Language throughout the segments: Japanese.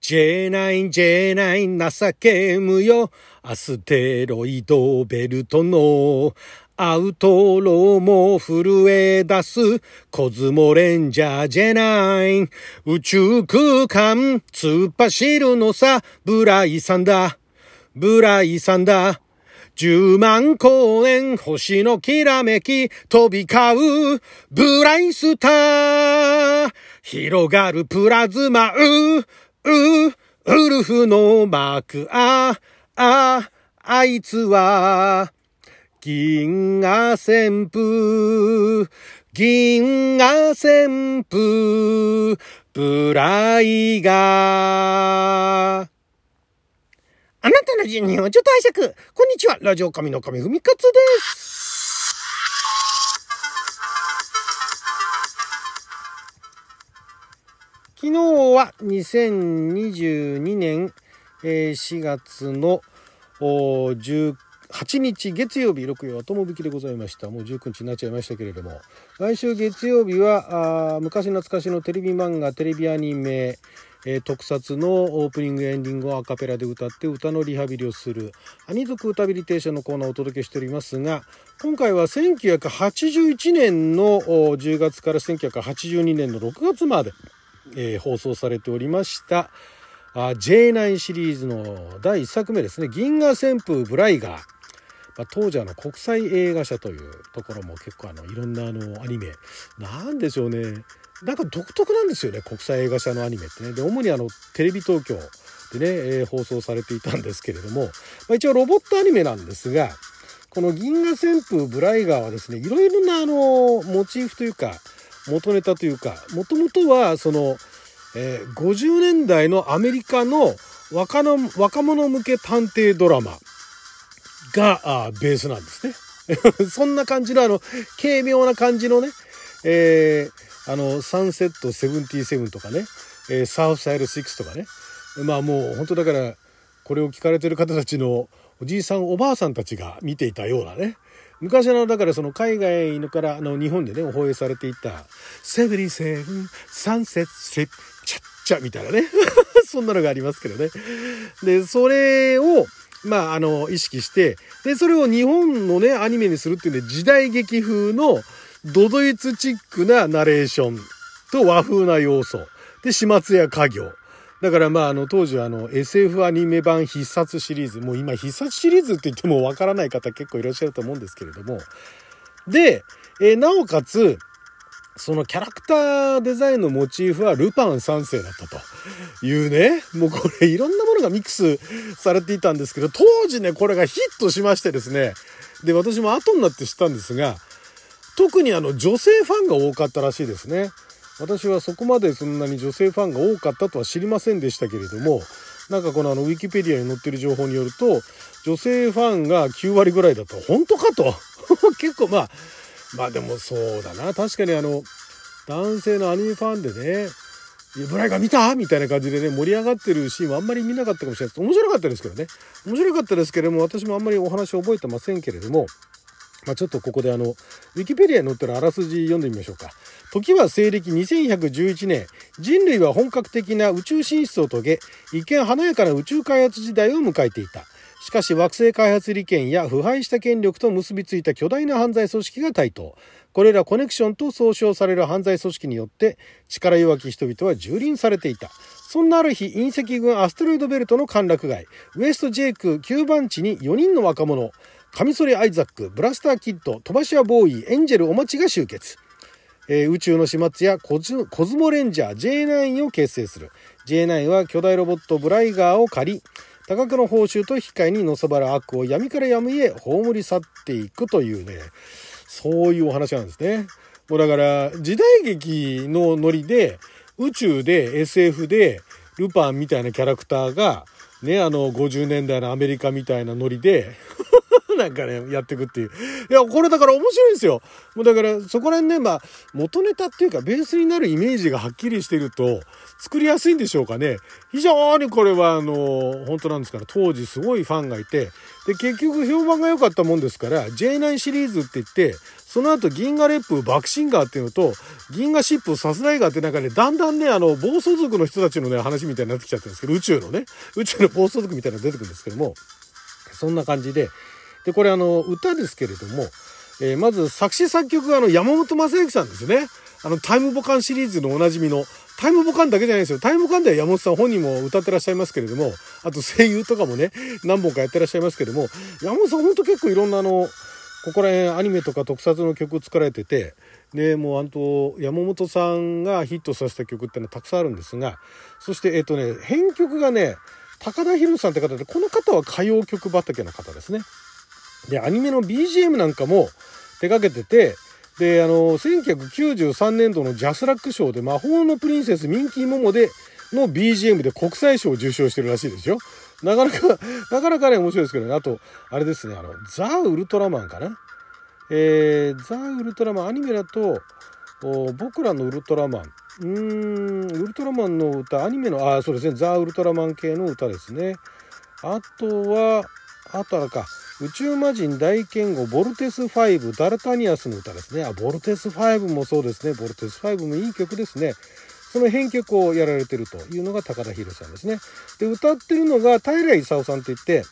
J9、J9 情けむよ。アステロイドベルトの。アウトローも震え出す。コズモレンジャージェナイン。宇宙空間突っ走るのさ。ブライさんだ。ブライさんだ。十万光年星のきらめき飛び交う。ブライスター。広がるプラズマう、う、ウルフのマークあ、あ、あいつは銀河旋風、銀河旋風、ブライガー。あなたの順にをちょっと拝借。こんにちは。ラジオ神の神ふみかつです。昨日は2022年4月の19 8日月曜日6曜友引きでございました。もう19日になっちゃいましたけれども。来週月曜日は昔懐かしのテレビ漫画テレビアニメ、えー、特撮のオープニングエンディングをアカペラで歌って歌のリハビリをするアニ族歌ビリテーションのコーナーをお届けしておりますが今回は1981年の10月から1982年の6月まで、えー、放送されておりましたあ J9 シリーズの第1作目ですね「銀河旋風ブライガー」まあ、当時あの国際映画社というところも結構あのいろんなあのアニメ。なんでしょうね。なんか独特なんですよね国際映画社のアニメってね。で主にあのテレビ東京でね、えー、放送されていたんですけれども、まあ、一応ロボットアニメなんですがこの「銀河旋風ブライガー」はですねいろいろなあのモチーフというか元ネタというかもともとはその、えー、50年代のアメリカの若の若者向け探偵ドラマがあベースなんですね。そんな感じのあの軽妙な感じのね、えー、あのサンセット77とかね、えー、サウスサイド6とかねまあもう本当だからこれを聞かれてる方たちのおじいさんおばあさんたちが見ていたようなね昔のだからその海外のからあの日本でね放映されていた「セブリセブンサンセットシップチャッチャ」みたいなね そんなのがありますけどね。でそれをまあ、あの、意識して、で、それを日本のね、アニメにするっていうんで、時代劇風のドドイツチックなナレーションと和風な要素。で、始末や家業。だからまあ、あの、当時はあの、SF アニメ版必殺シリーズ、もう今必殺シリーズって言ってもわからない方結構いらっしゃると思うんですけれども。で、えー、なおかつ、そのキャラクターデザインのモチーフはルパン三世だったというね、もうこれいろんなものがミックスされていたんですけど、当時ね、これがヒットしましてですね、で、私も後になって知ったんですが、特にあの女性ファンが多かったらしいですね。私はそこまでそんなに女性ファンが多かったとは知りませんでしたけれども、なんかこのあのウィキペディアに載ってる情報によると、女性ファンが9割ぐらいだと、本当かと。結構まあ、まあでもそうだな。確かにあの男性のアニメファンでね「ブライガー見た?」みたいな感じでね盛り上がってるシーンはあんまり見なかったかもしれない。です面白かったですけどね。面白かったですけれども私もあんまりお話覚えてませんけれどもまあ、ちょっとここであの、ウィキペディアに載ってるあらすじ読んでみましょうか。時は西暦2111年、人類は本格的な宇宙進出を遂げ、一見華やかな宇宙開発時代を迎えていた。しかし惑星開発利権や腐敗した権力と結びついた巨大な犯罪組織が台頭。これらコネクションと総称される犯罪組織によって力弱き人々は蹂躙されていた。そんなある日、隕石群アストロイドベルトの歓楽街、ウエストジェイク9番地に4人の若者、カミソリアイザック、ブラスターキッド、飛ばし屋ボーイ、エンジェルお待ちが集結。えー、宇宙の始末やコズモレンジャー J9 を結成する。J9 は巨大ロボットブライガーを借り、多額の報酬と引き換えにのさばる悪を闇から闇へ葬り去っていくというね、そういうお話なんですね。もうだから、時代劇のノリで、宇宙で SF で、ルパンみたいなキャラクターが、ね、あの、50年代のアメリカみたいなノリでなんかね、やっていくっていう。いや、これだから面白いんですよ。もうだから、そこら辺ね、まあ、元ネタっていうか、ベースになるイメージがはっきりしてると、作りやすいんでしょうかね。非常にこれはあの、本当なんですから、当時すごいファンがいて、で、結局評判が良かったもんですから、J9 シリーズって言って、その後銀河烈風爆心ガーっていうのと、銀河疾風さすらいガーって中で、ね、だんだんね、あの、暴走族の人たちのね、話みたいになってきちゃってるんですけど、宇宙のね、宇宙の暴走族みたいなのが出てくるんですけども、そんな感じで、で、これあの、歌ですけれども、えー、まず作詞作曲があの、山本正幸さんですね。あの、タイムボカンシリーズのおなじみの、タイムボカンだけじゃないですよ。タイムボカンでは山本さん本人も歌ってらっしゃいますけれども、あと声優とかもね、何本かやってらっしゃいますけども、山本さんほんと結構いろんなあの、ここら辺アニメとか特撮の曲作られててでもうあと山本さんがヒットさせた曲ってのはたくさんあるんですがそしてえっとね編曲がね高田博さんって方でこの方は歌謡曲畑の方ですね。でアニメの BGM なんかも手掛けててであの1993年度のジャスラック賞で「魔法のプリンセスミンキーモモで」の BGM で国際賞を受賞してるらしいですよ。なかなか、なかなかね、面白いですけどね。あと、あれですね、あの、ザ・ウルトラマンかな？えー、ザ・ウルトラマン、アニメだと、僕らのウルトラマン。うーん、ウルトラマンの歌、アニメの、あ、そうですね、ザ・ウルトラマン系の歌ですね。あとは、あとあれか、宇宙魔人大剣豪ボルテス5ダルタニアスの歌ですね。あ、ボルテス5もそうですね。ボルテス5もいい曲ですね。その編曲をやられてるというのが高田博さんですね。で、歌ってるのが平勲さんって言って、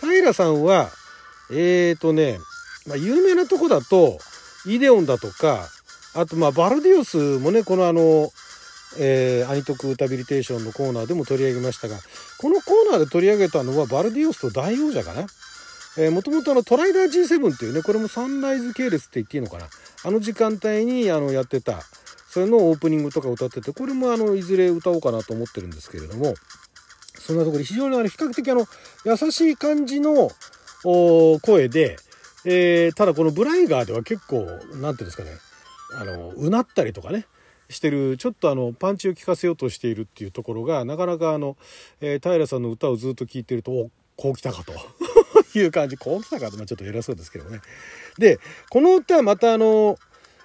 平さんは、えーとね、まあ、有名なとこだと、イデオンだとか、あとまあバルディオスもね、このあの、えー、アニトクタビリテーションのコーナーでも取り上げましたが、このコーナーで取り上げたのはバルディオスと大王者かな。えー、もともとあのトライダー G7 っていうね、これもサンライズ系列って言っていいのかな？あの時間帯にあのやってた、それのオープニングとか歌っててこれもあのいずれ歌おうかなと思ってるんですけれどもそんなところで非常にあの比較的あの優しい感じの声で、えー、ただこのブライガーでは結構何て言うんですかねあのうなったりとかねしてるちょっとあのパンチを効かせようとしているっていうところがなかなかあの、えー、平さんの歌をずっと聴いてるとおこう来たかという感じ。こう来たかと、ま、ちょっと偉そうですけどね。でこの歌はまたあの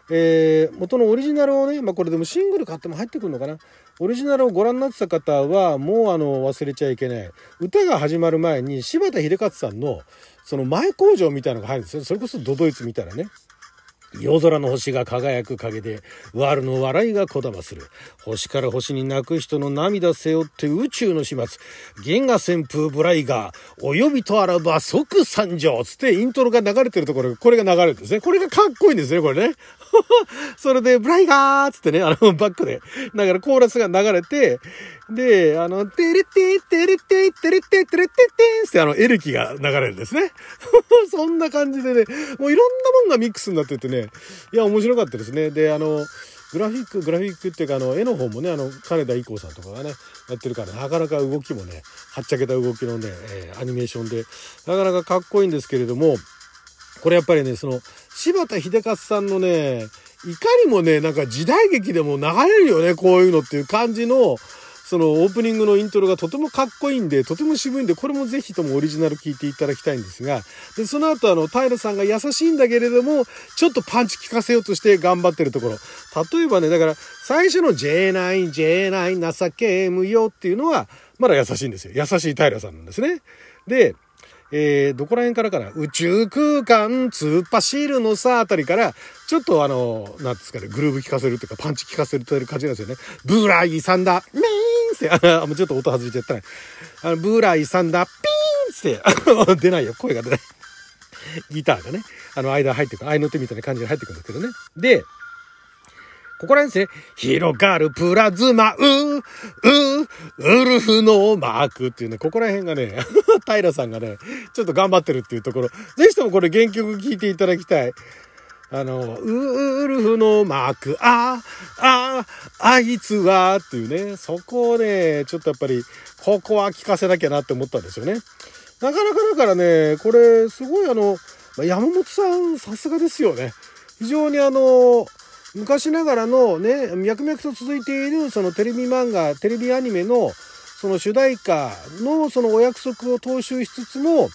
えー、元のオリジナルをね、まあ、これでもシングル買っても入ってくるのかな。オリジナルをご覧になってた方はもうあの忘れちゃいけない。歌が始まる前に柴田秀勝さんのその前工場みたいなのが入るんですよ。それこそドドイツみたいなね。夜空の星が輝く陰で、ワルの笑いがこだまする。星から星に泣く人の涙背負って宇宙の始末。銀河旋風ブライガー、お呼びとあらば即参上つってイントロが流れてるところ、これが流れるんですね。これがかっこいいんですね、これね。それで、ブライガーつってね、あの、バックで。だからコーラスが流れて、で、あの、てれて、てれて、てれて、てれて、てってあの、エレキが流れるんですね。そんな感じでね、もういろんなもんがミックスになっててね、いや、面白かったですね。で、あの、グラフィック、グラフィックっていうか、あの、絵の方もね、あの、金田一光さんとかがね、やってるから、なかなか動きもね、はっちゃけた動きのね、えー、アニメーションで、なかなかかっこいいんですけれども、これやっぱりね、その、柴田秀勝さんのね、いかにもね、なんか時代劇でも流れるよね、こういうのっていう感じの、そのオープニングのイントロがとてもかっこいいんで、とても渋いんで、これもぜひともオリジナル聴いていただきたいんですが、で、その後あの、平さんが優しいんだけれども、ちょっとパンチ効かせようとして頑張ってるところ。例えばね、だから、最初の J9、J9、情けむよっていうのは、まだ優しいんですよ。優しい平さんなんですね。で、えー、どこら辺からかな？宇宙空間突っ走るのさあたりから、ちょっとあの、なんですかね、グルーブ効かせるっていうか、パンチ効かせるという感じなんですよね。ブーライさんだ、ミーンって、あ、もうちょっと音外れちゃったね。あの、ブライさんだ、ピーンって、出ないよ、声が出ない。ギターがね、あの間入ってくる、合いの手みたいな感じで入ってくるんですけどね。で、ここら辺ですね。広がるプラズマ、う、う、ウルフのマークっていうね、ここら辺がね、平さんがね、ちょっと頑張ってるっていうところ、ぜひともこれ原曲聴いていただきたい。あの、ウルフのマーク、あ、あ、あいつは、っていうね、そこをね、ちょっとやっぱり、ここは聞かせなきゃなって思ったんですよね。なかなかだからね、これ、すごいあの、山本さん、さすがですよね。非常にあの、昔ながらのね、脈々と続いているそのテレビ漫画、テレビアニメのその主題歌のそのお約束を踏襲しつつも、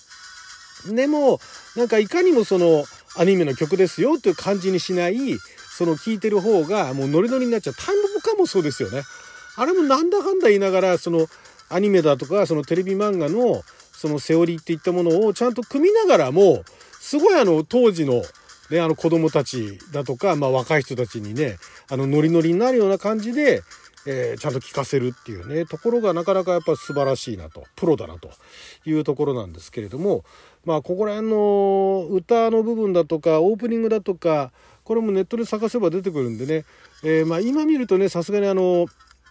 でも、なんかいかにもそのアニメの曲ですよという感じにしない、その聴いてる方がもうノリノリになっちゃう。タイムボカもそうですよね。あれもなんだかんだ言いながら、そのアニメだとか、そのテレビ漫画のそのセオリーっていったものをちゃんと組みながらも、すごいあの当時のね、あの子供たちだとか、まあ若い人たちにね、あのノリノリになるような感じで、えー、ちゃんと聞かせるっていうね、ところがなかなかやっぱ素晴らしいなと、プロだなというところなんですけれども、まあここら辺の歌の部分だとか、オープニングだとか、これもネットで探せば出てくるんでね、えー、まあ今見るとね、さすがにあの、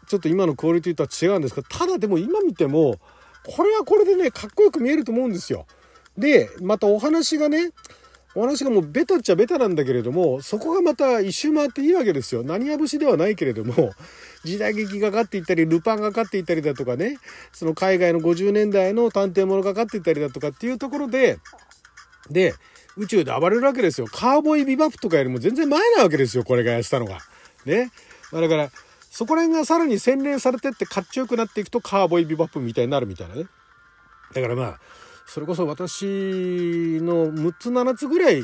ちょっと今のクオリティとは違うんですが、ただでも今見ても、これはこれでね、かっこよく見えると思うんですよ。で、またお話がね、お話がもうベタっちゃベタなんだけれども、そこがまた一周回っていいわけですよ。何や節ではないけれども、時代劇がかっていったり、ルパンがかっていったりだとかね、その海外の50年代の探偵物がかっていったりだとかっていうところで、で、宇宙で暴れるわけですよ。カーボーイビバップとかよりも全然前なわけですよ、これがやってたのが。ね。だから、そこら辺がさらに洗練されてってかっちょよくなっていくとカーボーイビバップみたいになるみたいなね。だからまあ、それこそ私の6つ7つぐらい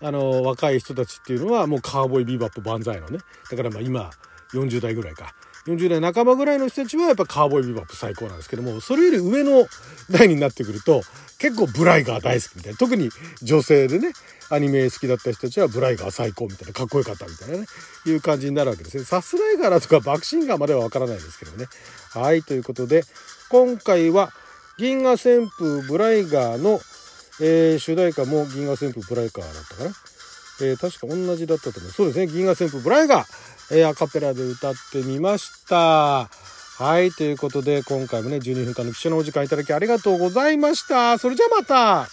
あの若い人たちっていうのはもうカーボーイビバップ万歳のね。だからまあ今40代ぐらいか。40代半ばぐらいの人たちはやっぱカーボーイビバップ最高なんですけどもそれより上の代になってくると結構ブライガー大好きみたいな。特に女性でねアニメ好きだった人たちはブライガー最高みたいなかっこよかったみたいなねいう感じになるわけですね。さすらいガーとかバクシンガーまではわからないですけどね。はいということで今回は「銀河旋風ブライガーの、えー、主題歌も銀河旋風ブライガーだったかな？えー、確か同じだったと思う。そうですね。銀河旋風ブライガー、えー、アカペラで歌ってみました。はい。ということで、今回もね、12分間の貴重なお時間いただきありがとうございました。それじゃあまた